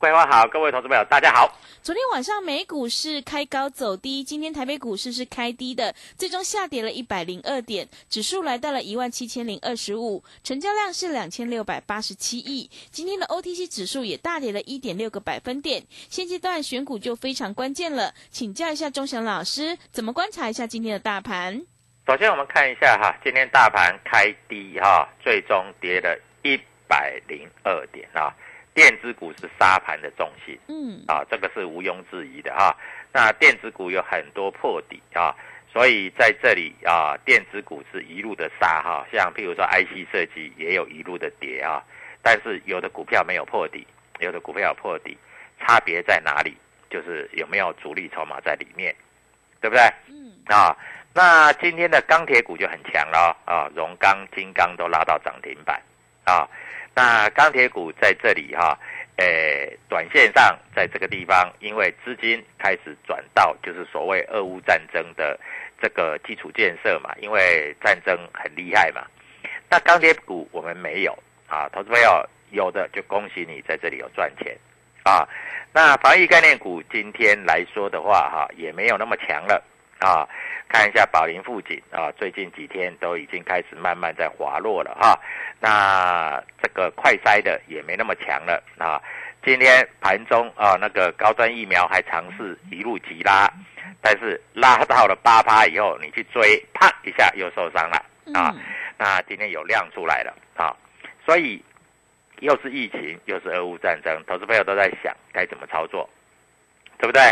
桂花好，各位投资朋友大家好。昨天晚上美股是开高走低，今天台北股市是开低的，最终下跌了一百零二点，指数来到了一万七千零二十五，成交量是两千六百八十七亿。今天的 OTC 指数也大跌了一点六个百分点。现阶段选股就非常关键了，请教一下钟祥老师，怎么观察一下今天的大盘？首先我们看一下哈，今天大盘开低哈，最终跌了一百零二点啊。电子股是沙盘的重心，嗯，啊，这个是毋庸置疑的哈。那电子股有很多破底啊，所以在这里啊，电子股是一路的杀哈。像譬如说 IC 设计也有一路的跌啊，但是有的股票没有破底，有的股票有破底，差别在哪里？就是有没有主力筹码在里面，对不对？嗯，啊，那今天的钢铁股就很强了啊，荣钢、金刚都拉到涨停板啊。那钢铁股在这里哈，诶，短线上在这个地方，因为资金开始转到就是所谓俄乌战争的这个基础建设嘛，因为战争很厉害嘛。那钢铁股我们没有啊，投资朋友有的就恭喜你在这里有赚钱啊。那防疫概念股今天来说的话哈，也没有那么强了啊。看一下宝林附近啊，最近几天都已经开始慢慢在滑落了哈。那这个快筛的也没那么强了啊。今天盘中啊，那个高端疫苗还尝试一路急拉，但是拉到了八趴以后，你去追，啪一下又受伤了啊。那今天有量出来了啊，所以又是疫情，又是俄乌战争，投资朋友都在想该怎么操作，对不对？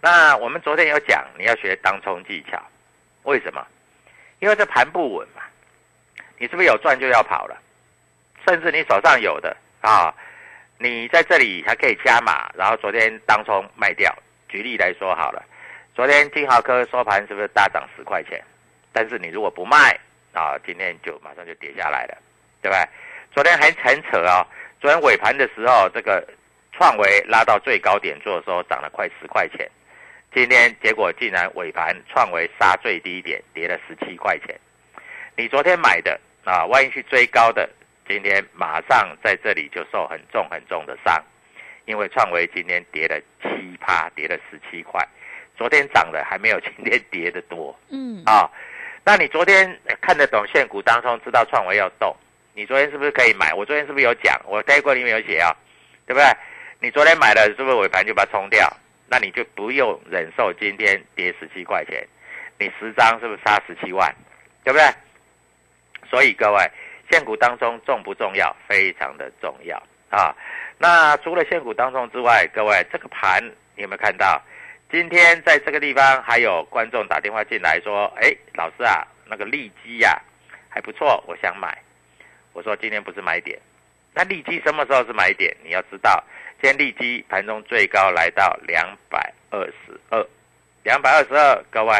那我们昨天有讲，你要学当冲技巧。为什么？因为这盘不稳嘛，你是不是有赚就要跑了？甚至你手上有的啊，你在这里还可以加码，然后昨天当冲卖掉。举例来说好了，昨天金豪科收盘是不是大涨十块钱？但是你如果不卖啊，今天就马上就跌下来了，对不对？昨天还很扯哦，昨天尾盘的时候，这个创维拉到最高点做的时候涨了快十块钱。今天结果竟然尾盘创为杀最低点，跌了十七块钱。你昨天买的啊，万一去追高的，今天马上在这里就受很重很重的伤，因为创维今天跌了七趴，跌了十七块。昨天涨的，还没有今天跌的多。嗯，啊，那你昨天看得懂现股当中，知道创维要动，你昨天是不是可以买？我昨天是不是有讲？我待过里面有写啊，对不对？你昨天买了，是不是尾盘就把它冲掉？那你就不用忍受今天跌十七块钱，你十张是不是差十七万，对不对？所以各位，现股当中重不重要？非常的重要啊！那除了现股当中之外，各位这个盘你有没有看到？今天在这个地方还有观众打电话进来说：“哎，老师啊，那个利基呀还不错，我想买。”我说今天不是买点，那利基什么时候是买点？你要知道。今天利基盘中最高来到两百二十二，两百二十二，各位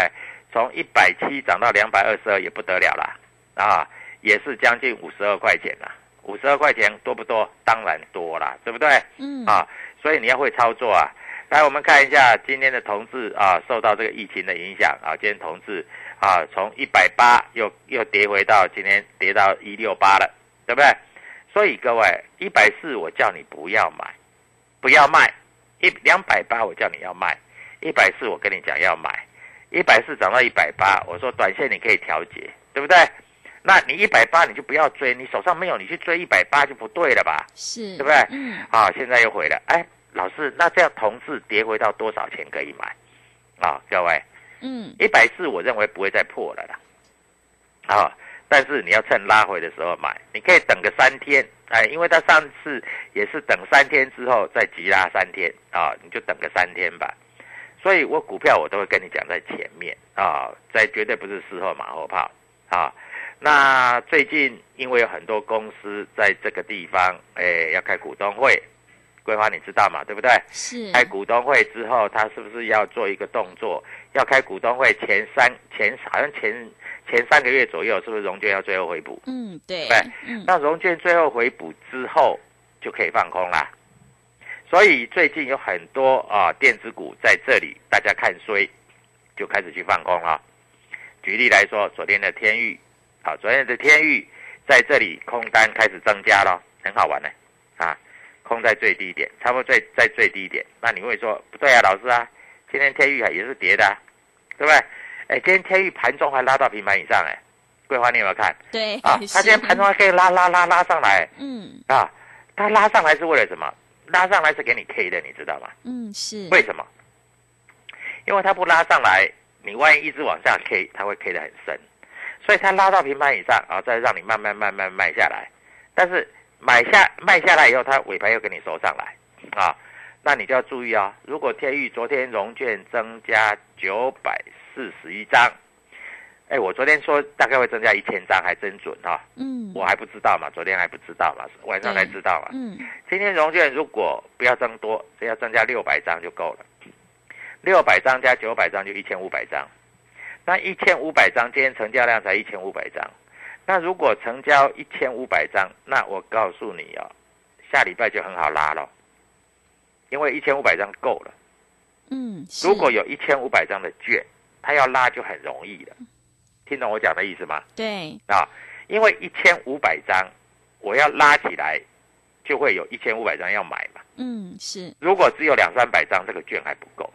从一百七涨到两百二十二也不得了啦，啊，也是将近五十二块钱啦，五十二块钱多不多？当然多啦，对不对？嗯，啊，所以你要会操作啊。来，我们看一下今天的同志啊，受到这个疫情的影响啊，今天同志啊，从一百八又又跌回到今天跌到一六八了，对不对？所以各位，一百四我叫你不要买，不要卖，一两百八我叫你要卖，一百四我跟你讲要买，一百四涨到一百八，我说短线你可以调节，对不对？那你一百八你就不要追，你手上没有，你去追一百八就不对了吧？是，对不对？嗯，啊，现在又回了，哎，老师，那这样同志跌回到多少钱可以买？啊，各位，嗯，一百四我认为不会再破了啦，啊，但是你要趁拉回的时候买，你可以等个三天，哎，因为它上次也是等三天之后再急拉三天啊，你就等个三天吧。所以我股票我都会跟你讲在前面啊，在绝对不是事后马后炮啊。那最近因为有很多公司在这个地方，哎，要开股东会，桂花你知道嘛，对不对？是，开股东会之后，他是不是要做一个动作？要开股东会前三前好像前前三个月左右，是不是融券要最后回补？嗯，对对，嗯，那融券最后回补之后就可以放空啦。所以最近有很多啊电子股在这里，大家看衰，就开始去放空了。举例来说，昨天的天域，好，昨天的天域在这里空单开始增加了，很好玩呢，啊，空在最低点，差不多最在最低点。那你会说不对啊，老师啊，今天天域也是跌的、啊，对不对？哎，今天天域盘中还拉到平盘以上，哎，桂花你有没有看？对，啊，它今天盘中还可以拉拉拉拉上来，嗯啊，它拉上来是为了什么？拉上来是给你 K 的，你知道吗？嗯是，为什么？因为它不拉上来，你万一一直往下 K，它会 K 的很深，所以它拉到平盘以上啊，再让你慢慢慢慢卖下来。但是买下卖下来以后，它尾盘又给你收上来啊，那你就要注意啊。如果天域昨天融券增加九百四十一张，哎，我昨天说大概会增加一千张，还真准哈、嗯，我还不知道嘛，昨天还不知道嘛，晚上才知道嘛。嗯今天融券如果不要增多，只要增加六百张就够了。六百张加九百张就一千五百张，那一千五百张今天成交量才一千五百张，那如果成交一千五百张，那我告诉你哦，下礼拜就很好拉了，因为一千五百张够了。嗯，如果有一千五百张的券，它要拉就很容易了。听懂我讲的意思吗？对，啊，因为一千五百张，我要拉起来，就会有一千五百张要买嘛。嗯是，如果只有两三百张，这个券还不够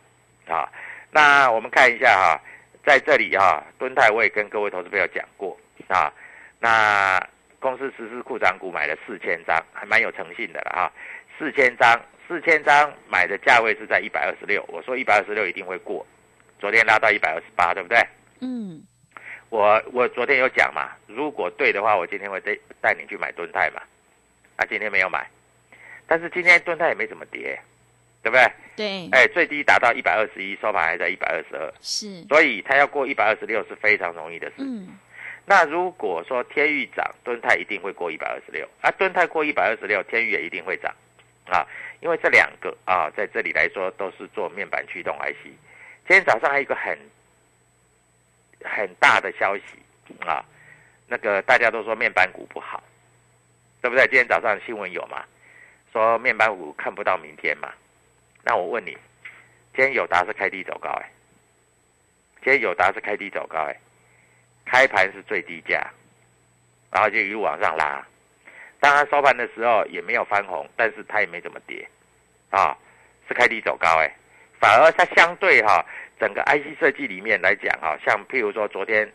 啊。那我们看一下哈、在这里哈、敦泰我也跟各位投资朋友讲过啊。那公司实施库藏股买了四千张，还蛮有诚信的了哈、四千张，四千张买的价位是在一百二十六，我说一百二十六一定会过，昨天拉到一百二十八，对不对？嗯我我昨天有讲嘛，如果对的话，我今天会带带你去买敦泰嘛。啊，今天没有买，但是今天敦泰也没怎么跌，对不对？对，哎，最低达到一百二十一，收盘还在一百二十二，是，所以它要过一百二十六是非常容易的事。嗯那如果说天域涨，敦泰一定会过一百二十六啊，敦泰过一百二十六，天域也一定会涨啊，因为这两个啊，在这里来说都是做面板驱动 IC。今天早上还有一个很很大的消息啊，那个大家都说面板股不好，对不对？今天早上新闻有嘛？说面板股看不到明天嘛？那我问你，今天友达是开低走高哎、今天友达是开低走高哎、开盘是最低价，然后就一路往上拉。当然收盘的时候也没有翻红，但是它也没怎么跌，啊，是开低走高哎、反而它相对哈、整个 IC 设计里面来讲哈、像譬如说昨天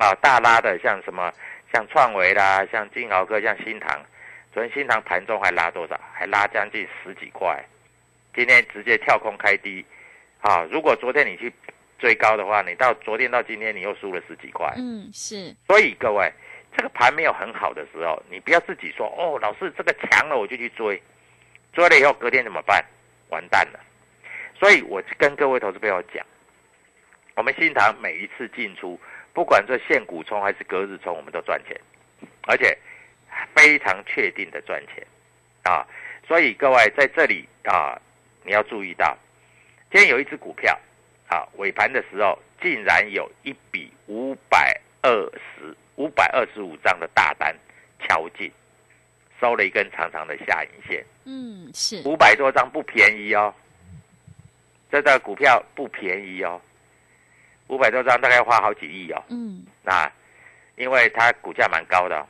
啊大拉的像什么像创维啦，像金豪科，像新唐，昨天新唐盘中还拉多少？还拉将近十几块，今天直接跳空开低，啊，如果昨天你去追高的话，你到昨天到今天你又输了十几块，嗯是，所以各位，这个盘没有很好的时候，你不要自己说哦，老师这个强了我就去追，追了以后隔天怎么办？完蛋了。所以我跟各位投资朋友讲，我们新塘每一次进出，不管做现股冲还是隔日冲，我们都赚钱，而且非常确定的赚钱啊。所以各位在这里啊，你要注意到，今天有一只股票啊，尾盘的时候竟然有一笔五百二十五百二十五张的大单敲进，收了一根长长的下影线，嗯，是五百多张不便宜哦，这个股票不便宜哦，五百多张大概花好几亿哦。嗯那因为它股价蛮高的哦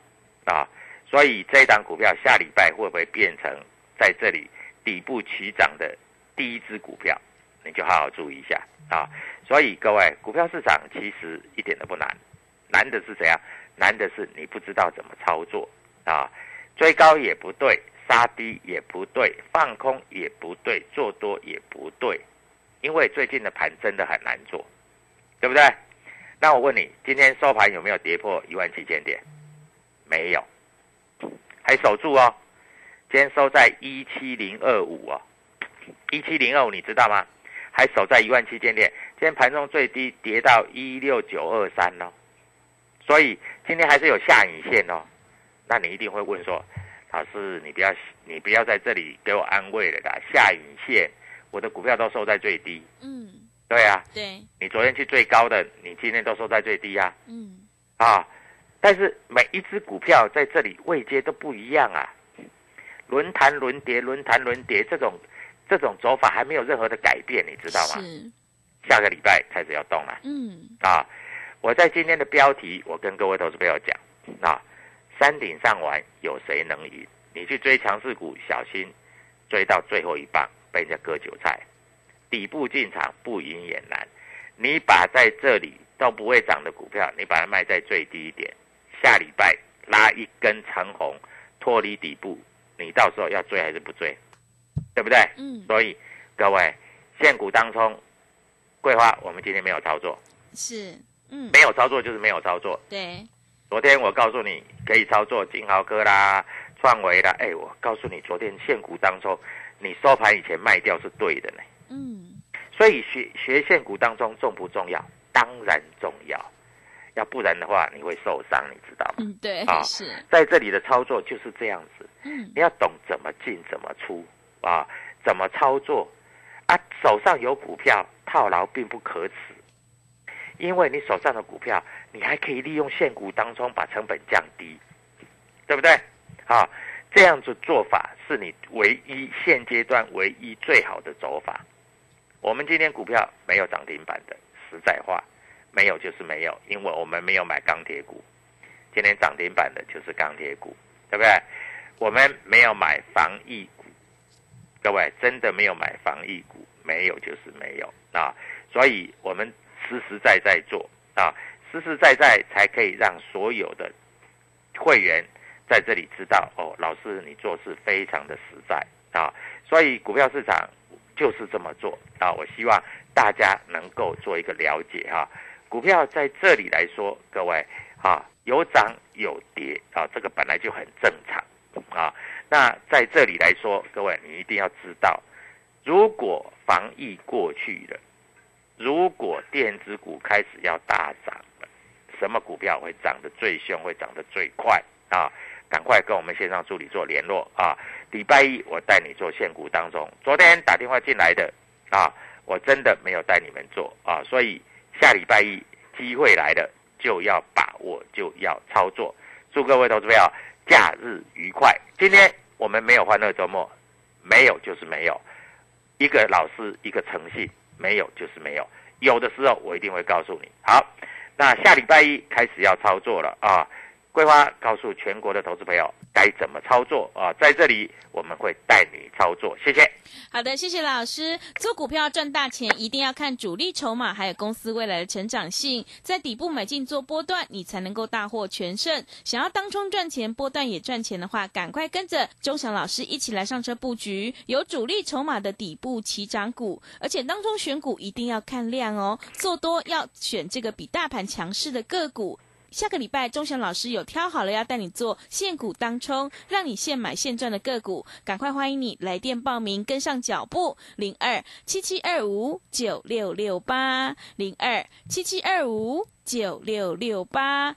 啊，所以这一档股票下礼拜会不会变成在这里底部起涨的第一只股票？你就好好注意一下啊。所以各位，股票市场其实一点都不难，难的是怎样？难的是你不知道怎么操作啊，追高也不对，杀低也不对，放空也不对，做多也不对，因为最近的盘真的很难做，对不对？那我问你，今天收盘有没有跌破一万七千点？没有，还守住哦。今天收在一七零二五哦，一七零二五你知道吗？还守在一万七千点。今天盘中最低跌到一六九二三哦，所以今天还是有下影线哦。那你一定会问说，老师，你不要你不要在这里给我安慰了啦，下影线，我的股票都收在最低。嗯，对啊，对，你昨天去最高的，你今天都收在最低啊。嗯啊，但是每一只股票在这里位阶都不一样啊，轮弹轮跌，轮弹轮跌，这种这种走法还没有任何的改变，你知道吗？是，下个礼拜开始要动了嗯啊！我在今天的标题，我跟各位投资朋友讲啊，山顶上玩有谁能赢？你去追强势股，小心追到最后一棒被人家割韭菜。底部进场不赢也难，你把在这里都不会涨的股票，你把它卖在最低点，下礼拜拉一根长红脱离底部，你到时候要追还是不追？对不对？嗯，所以各位，现股当中，桂花我们今天没有操作，是，嗯，没有操作就是没有操作。对，昨天我告诉你可以操作金豪科啦、创维啦，哎，我告诉你，昨天现股当中，你收盘以前卖掉是对的呢。嗯所以学学现股当中重不重要？当然重要，要不然的话你会受伤，你知道吗？嗯，对，啊是，在这里的操作就是这样子，嗯你要懂怎么进、怎么出啊，怎么操作啊。手上有股票套牢并不可耻，因为你手上的股票，你还可以利用现股当中把成本降低，对不对？啊，这样子做法是你唯一现阶段唯一最好的走法。我们今天股票没有涨停板的，实在话，没有就是没有，因为我们没有买钢铁股。今天涨停板的就是钢铁股，对不对？我们没有买防疫股，各位真的没有买防疫股，没有就是没有啊。所以我们实实在在做啊，实实在在才可以让所有的会员在这里知道哦，老师你做事非常的实在啊。所以股票市场就是这么做啊。我希望大家能够做一个了解哈、股票在这里来说，各位啊，有涨有跌啊，这个本来就很正常啊。那在这里来说，各位你一定要知道，如果防疫过去了，如果电子股开始要大涨了，什么股票会涨得最凶，会涨得最快啊？赶快跟我们线上助理做联络啊！礼拜一我带你做现股当中，昨天打电话进来的啊，我真的没有带你们做啊，所以下礼拜一机会来了就要把握，就要操作。祝各位投资朋友假日愉快！今天我们没有欢乐周末，没有就是没有，一个老师一个诚信，没有就是没有，有的时候我一定会告诉你。好，那下礼拜一开始要操作了啊！桂花告诉全国的投资朋友该怎么操作啊！在这里我们会带你操作，谢谢。好的，谢谢老师。做股票赚大钱，一定要看主力筹码，还有公司未来的成长性，在底部买进做波段，你才能够大获全胜。想要当冲赚钱，波段也赚钱的话，赶快跟着钟祥老师一起来上车布局有主力筹码的底部起涨股，而且当中选股一定要看量哦，做多要选这个比大盘强势的个股。下个礼拜，钟祥老师有挑好了要带你做现股当冲，让你现买现赚的个股，赶快欢迎你来电报名，跟上脚步，零二七七二五九六六八，零二七七二五九六六八。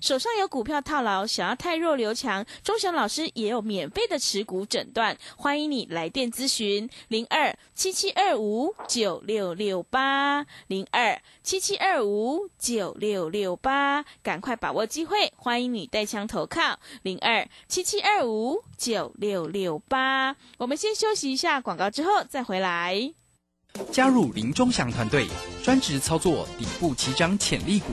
手上有股票套牢，想要太弱留强，钟祥老师也有免费的持股诊断，欢迎你来电咨询零二七七二五九六六八零二七七二五九六六八，赶快把握机会，欢迎你带枪投靠零二七七二五九六六八。我们先休息一下广告，之后再回来。加入林钟祥团队，专职操作底部起涨潜力股。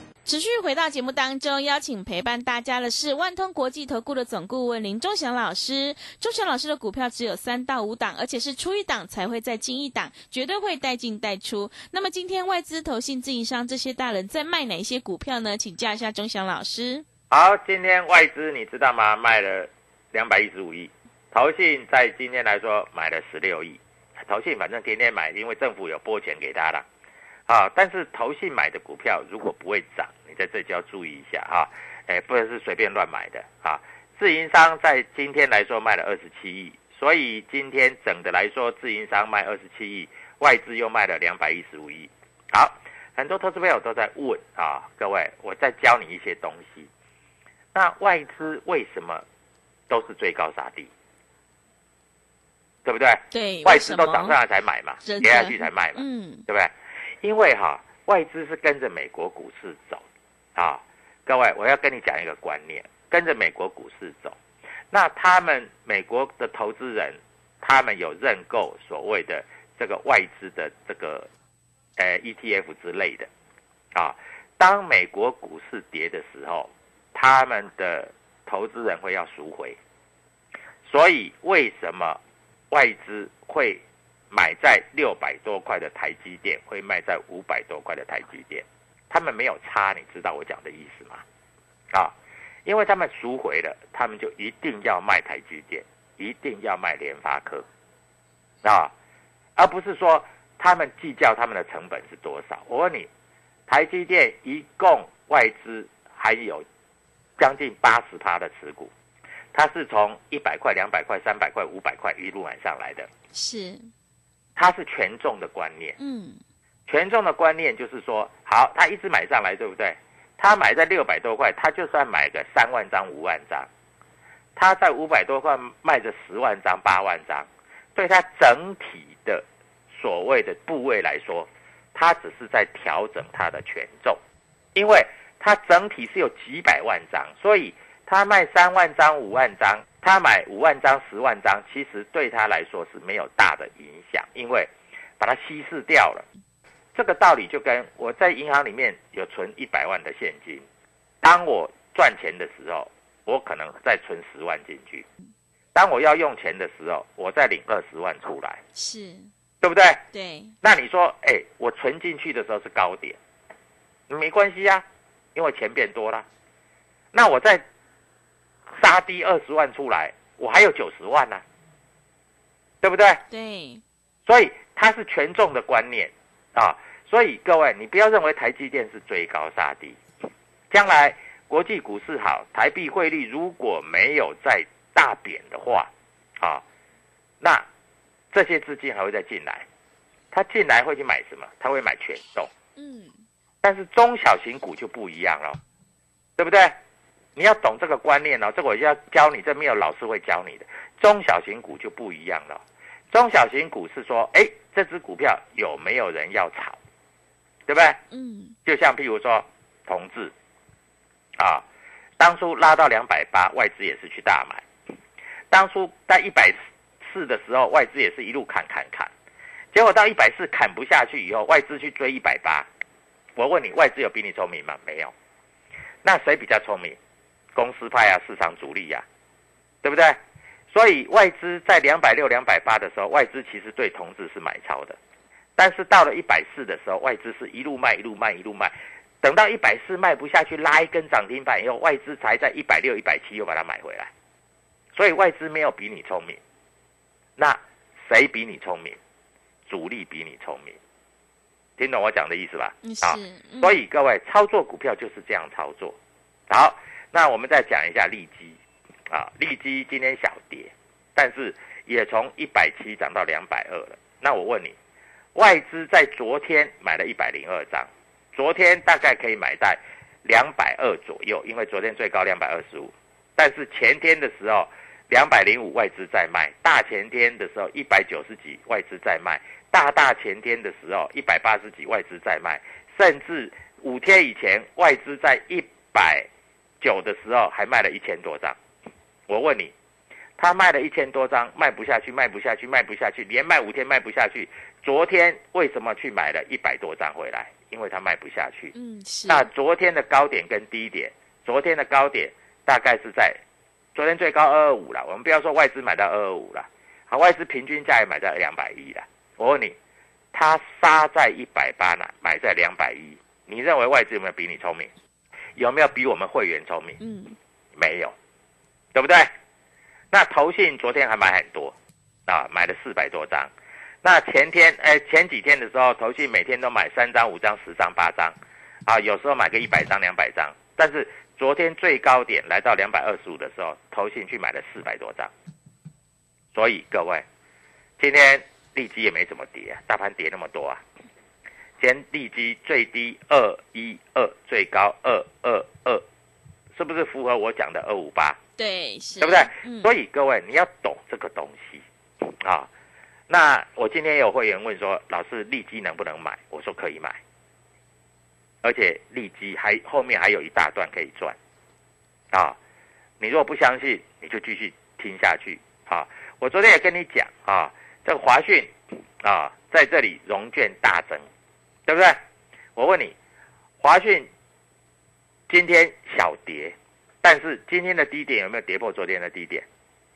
持续回到节目当中，邀请陪伴大家的是万通国际投顾的总顾问林忠祥老师。忠祥老师的股票只有三到五档，而且是出一档才会再进一档，绝对会带进带出。那么今天外资、投信、自营商这些大人在卖哪一些股票呢？请教一下忠祥老师。好，今天外资你知道吗？卖了两百一十五亿，投信在今天来说买了十六亿。投信反正天天买，因为政府有拨钱给他了。啊，但是投信买的股票如果不会涨。你在这就要注意一下哈，哎，不能是随便乱买的啊。自营商在今天来说卖了二十七亿，所以今天整的来说，自营商卖二十七亿，外资又卖了两百一十五亿。好，很多投资朋友都在问啊，各位，我再教你一些东西。那外资为什么都是追高杀低？对不对？对，外资都涨上来才买嘛，跌下去才卖嘛，嗯，对不对？因为哈，外资是跟着美国股市走。啊，各位，我要跟你讲一个观念，跟着美国股市走，那他们美国的投资人，他们有认购所谓的这个外资的这个，呃 ETF 之类的，啊，当美国股市跌的时候，他们的投资人会要赎回，所以为什么外资会买在六百多块的台积电，会卖在五百多块的台积电？他们没有差，你知道我讲的意思吗？啊，因为他们赎回了，他们就一定要卖台积电，一定要卖联发科，啊，而不是说他们计较他们的成本是多少。我问你，台积电一共外资还有将近八十趴的持股，它是从一百块、两百块、三百块、五百块一路买上来的，是，它是权重的观念，嗯。权重的观念就是说，好，他一直买上来，对不对？他买在六百多块，他就算买个三万张、五万张，他在五百多块卖着十万张、八万张，对他整体的所谓的部位来说，他只是在调整他的权重，因为他整体是有几百万张，所以他卖三万张、五万张，他买五万张、十万张，其实对他来说是没有大的影响，因为把它稀释掉了。这个道理就跟我在银行里面有存一百万的现金，当我赚钱的时候，我可能再存十万进去；当我要用钱的时候，我再领二十万出来，是，对不对？对。那你说，哎，我存进去的时候是高点，没关系呀，因为钱变多了。那我再杀低二十万出来，我还有九十万呢，对不对？对。所以它是权重的观念。啊，所以各位，你不要认为台积电是追高杀低，将来国际股市好，台币汇率如果没有再大贬的话，啊，那这些资金还会再进来，他进来会去买什么？他会买权重，嗯，但是中小型股就不一样了，对不对？你要懂这个观念哦，这我要教你，这没有老师会教你的，中小型股就不一样了。中小型股是说，哎，这只股票有没有人要炒，对不对？嗯，就像譬如说，同志，啊，当初拉到两百八，外资也是去大买；当初在一百四的时候，外资也是一路砍砍砍，结果到一百四砍不下去以后，外资去追一百八，我问你，外资有比你聪明吗？没有。那谁比较聪明？公司派啊，市场主力呀、对不对？所以外资在两百六、两百八的时候，外资其实对同志是买超的，但是到了一百四的时候，外资是一路卖、一路卖、一路卖，等到一百四卖不下去，拉一根涨停板以后，外资才在一百六、一百七又把它买回来。所以外资没有比你聪明，那谁比你聪明？主力比你聪明，听懂我讲的意思吧？嗯好是，嗯所以各位操作股票就是这样操作。好，那我们再讲一下利基啊，利基今天小跌，但是也从一百七涨到两百二了。那我问你，外资在昨天买了一百零二张，昨天大概可以买在两百二左右，因为昨天最高两百二十五，但是前天的时候两百零五外资在卖，大前天的时候一百九十几外资在卖，大大前天的时候一百八十几外资在卖，甚至五天以前外资在一百九的时候还卖了一千多张。我问你，他卖了一千多张，卖不下去，卖不下去，卖不下去，连卖五天卖不下去。昨天为什么去买了一百多张回来？因为他卖不下去。嗯是，那昨天的高点跟低点，昨天的高点大概是在昨天最高二二五了。我们不要说外资买到二二五了，好，外资平均价也买到两百一了。我问你，他杀在一百八呢，买在两百一，你认为外资有没有比你聪明？有没有比我们会员聪明？嗯没有，对不对？那投信昨天还买很多啊，买了四百多张。那前天哎前几天的时候，投信每天都买三张、五张、十张、八张，啊，有时候买个一百张、两百张。但是昨天最高点来到两百二十五的时候，投信去买了四百多张。所以各位，今天利基也没怎么跌啊，大盘跌那么多啊。今天利基最低二一二，最高二二二，是不是符合我讲的二五八？对是，对不对？嗯所以各位你要懂这个东西啊。那我今天有会员问说，老师利基能不能买？我说可以买，而且利基还后面还有一大段可以赚啊。你如果不相信，你就继续听下去啊。我昨天也跟你讲啊，这个华讯啊，在这里融券大增，对不对？我问你，华讯今天小跌，但是今天的低点有没有跌破昨天的低点？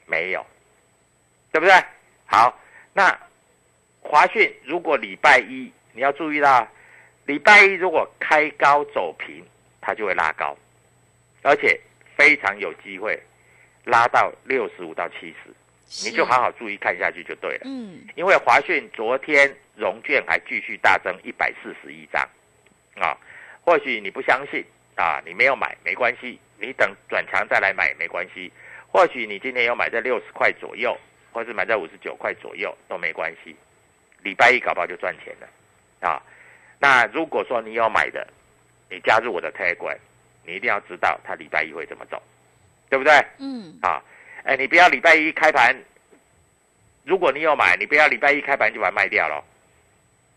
没有，对不对？好，那华讯如果礼拜一你要注意到，礼拜一如果开高走平，它就会拉高，而且非常有机会拉到六十五到七十，你就好好注意看下去就对了。嗯因为华讯昨天融券还继续大增一百四十一张，啊，或许你不相信啊，你没有买没关系，你等转强再来买也没关系。或许你今天有买在六十块左右，或是买在五十九块左右都没关系，礼拜一搞不好就赚钱了啊。那如果说你有买的，你加入我的 Telegram，你一定要知道它礼拜一会怎么走，对不对？嗯啊，哎，你不要礼拜一开盘，如果你有买，你不要礼拜一开盘就把它卖掉了，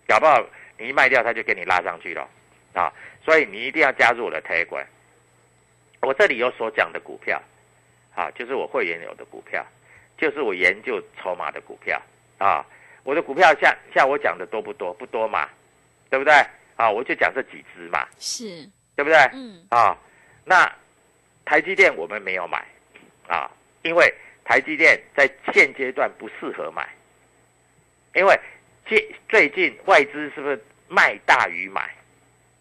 搞不好你一卖掉，它就给你拉上去了啊！所以你一定要加入我的 Telegram。我这里有所讲的股票，啊，就是我会员有的股票，就是我研究筹码的股票啊。我的股票像像我讲的多不多？不多嘛，对不对？啊，我就讲这几只嘛，是对不对？嗯啊，那台积电我们没有买啊，因为台积电在现阶段不适合买，因为最最近外资是不是卖大于买？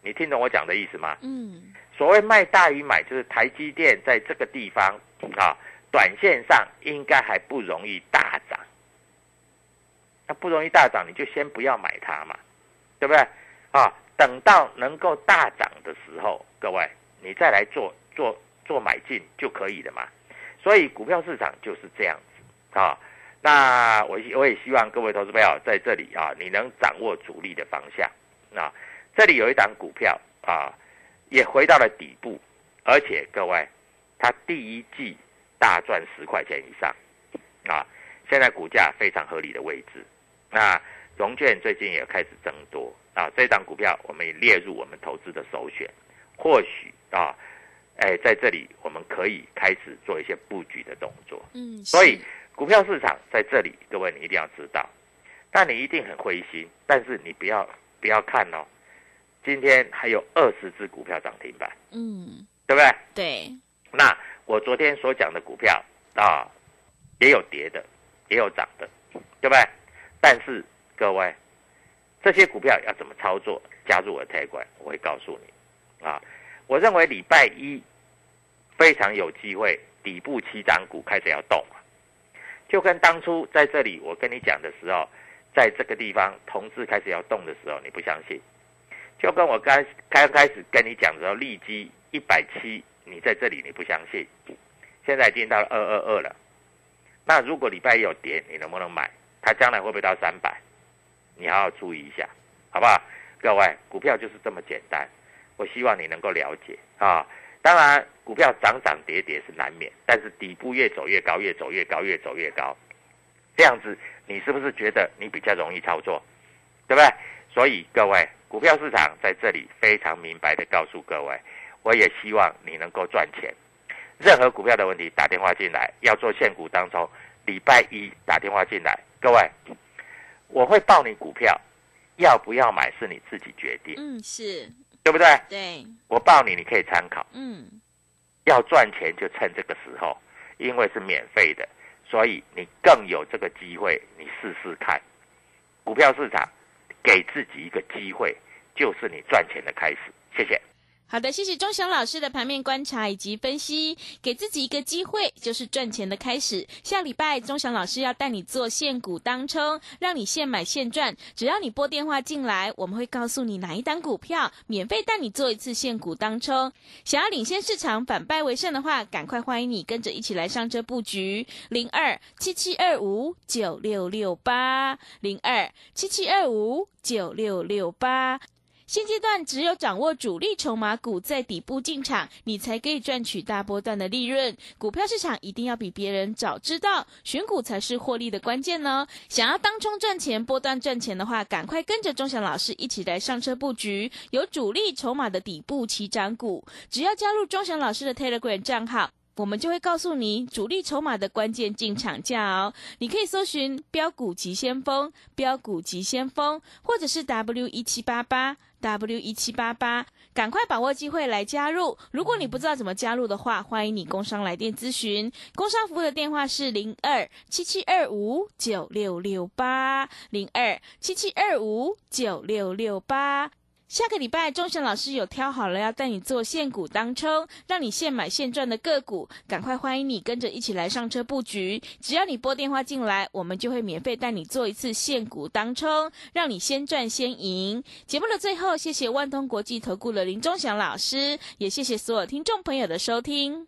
你听懂我讲的意思吗？嗯所谓卖大于买，就是台积电在这个地方啊，短线上应该还不容易大涨。那不容易大涨，你就先不要买它嘛，对不对？啊，等到能够大涨的时候，各位你再来做做做买进就可以了嘛。所以股票市场就是这样子啊。那我我也希望各位投资朋友在这里啊，你能掌握主力的方向啊。这里有一档股票啊，也回到了底部，而且各位，它第一季大赚十块钱以上啊，现在股价非常合理的位置。那融券最近也开始增多啊，这档股票我们也列入我们投资的首选，或许啊，哎，在这里我们可以开始做一些布局的动作。嗯，所以股票市场在这里，各位你一定要知道，但你一定很灰心，但是你不要不要看哦，今天还有二十只股票涨停板，嗯，对不对？对，那我昨天所讲的股票啊，也有跌的，也有涨的，对不对？但是各位，这些股票要怎么操作？加入我的推广，我会告诉你啊。我认为礼拜一非常有机会，底部七张股开始要动了，就跟当初在这里我跟你讲的时候，在这个地方同志开始要动的时候，你不相信，就跟我刚刚开始跟你讲的时候，利基一百七，你在这里你不相信，现在已经到了二二二了。那如果礼拜一有跌，你能不能买？它将来会不会到三百？你好好注意一下，好不好？各位，股票就是这么简单。我希望你能够了解啊。当然，股票涨涨跌跌是难免，但是底部越走越高，越走越高，越走越高，这样子你是不是觉得你比较容易操作？对不对？所以各位，股票市场在这里非常明白的告诉各位，我也希望你能够赚钱。任何股票的问题，打电话进来，要做现股当中，礼拜一打电话进来，各位，我会报你股票，要不要买是你自己决定，嗯，是对不对？对，我报你，你可以参考。嗯，要赚钱就趁这个时候，因为是免费的，所以你更有这个机会，你试试看。股票市场给自己一个机会，就是你赚钱的开始。谢谢。好的，谢谢钟祥老师的盘面观察以及分析，给自己一个机会，就是赚钱的开始。下礼拜钟祥老师要带你做现股当冲，让你现买现赚。只要你拨电话进来，我们会告诉你哪一档股票，免费带你做一次现股当冲。想要领先市场，反败为胜的话，赶快欢迎你跟着一起来上车布局零二七七二五九六六八零二七七二五九六六八。现阶段只有掌握主力筹码股在底部进场，你才可以赚取大波段的利润。股票市场一定要比别人早知道，选股才是获利的关键呢。想要当冲赚钱、波段赚钱的话，赶快跟着钟祥老师一起来上车布局，有主力筹码的底部起涨股。只要加入钟祥老师的 Telegram 账号。我们就会告诉你主力筹码的关键进场价哦。你可以搜寻“标股急先锋”、“标股急先锋”，或者是 “W 一七八八 W 一七八八”，赶快把握机会来加入。如果你不知道怎么加入的话，欢迎你工商来电咨询。工商服务的电话是零二七七二五九六六八零二七七二五九六六八。下个礼拜，钟祥老师有挑好了要带你做现股当冲，让你现买现赚的个股，赶快欢迎你跟着一起来上车布局。只要你拨电话进来，我们就会免费带你做一次现股当冲，让你先赚先赢。节目的最后，谢谢万通国际投顾的林钟祥老师，也谢谢所有听众朋友的收听。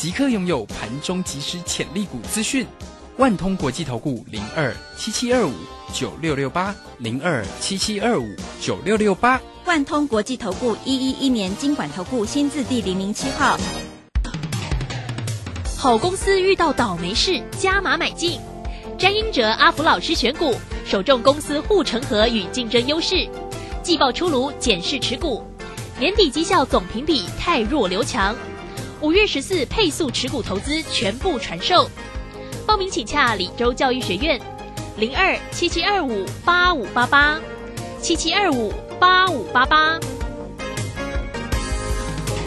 即刻拥有盘中即时潜力股资讯，万通国际投顾零二七七二五九六六八零二七七二五九六六八，万通国际投顾一一一年经管投顾新字第零零七号。好公司遇到倒霉事，加码买进。詹英哲阿福老师选股，首重公司护城河与竞争优势。季报出炉，检视持股，年底绩效总评比太弱留强。五月十四配速持股投资全部传授，报名请洽李州教育学院，零二七七二五八五八八，七七二五八五八八。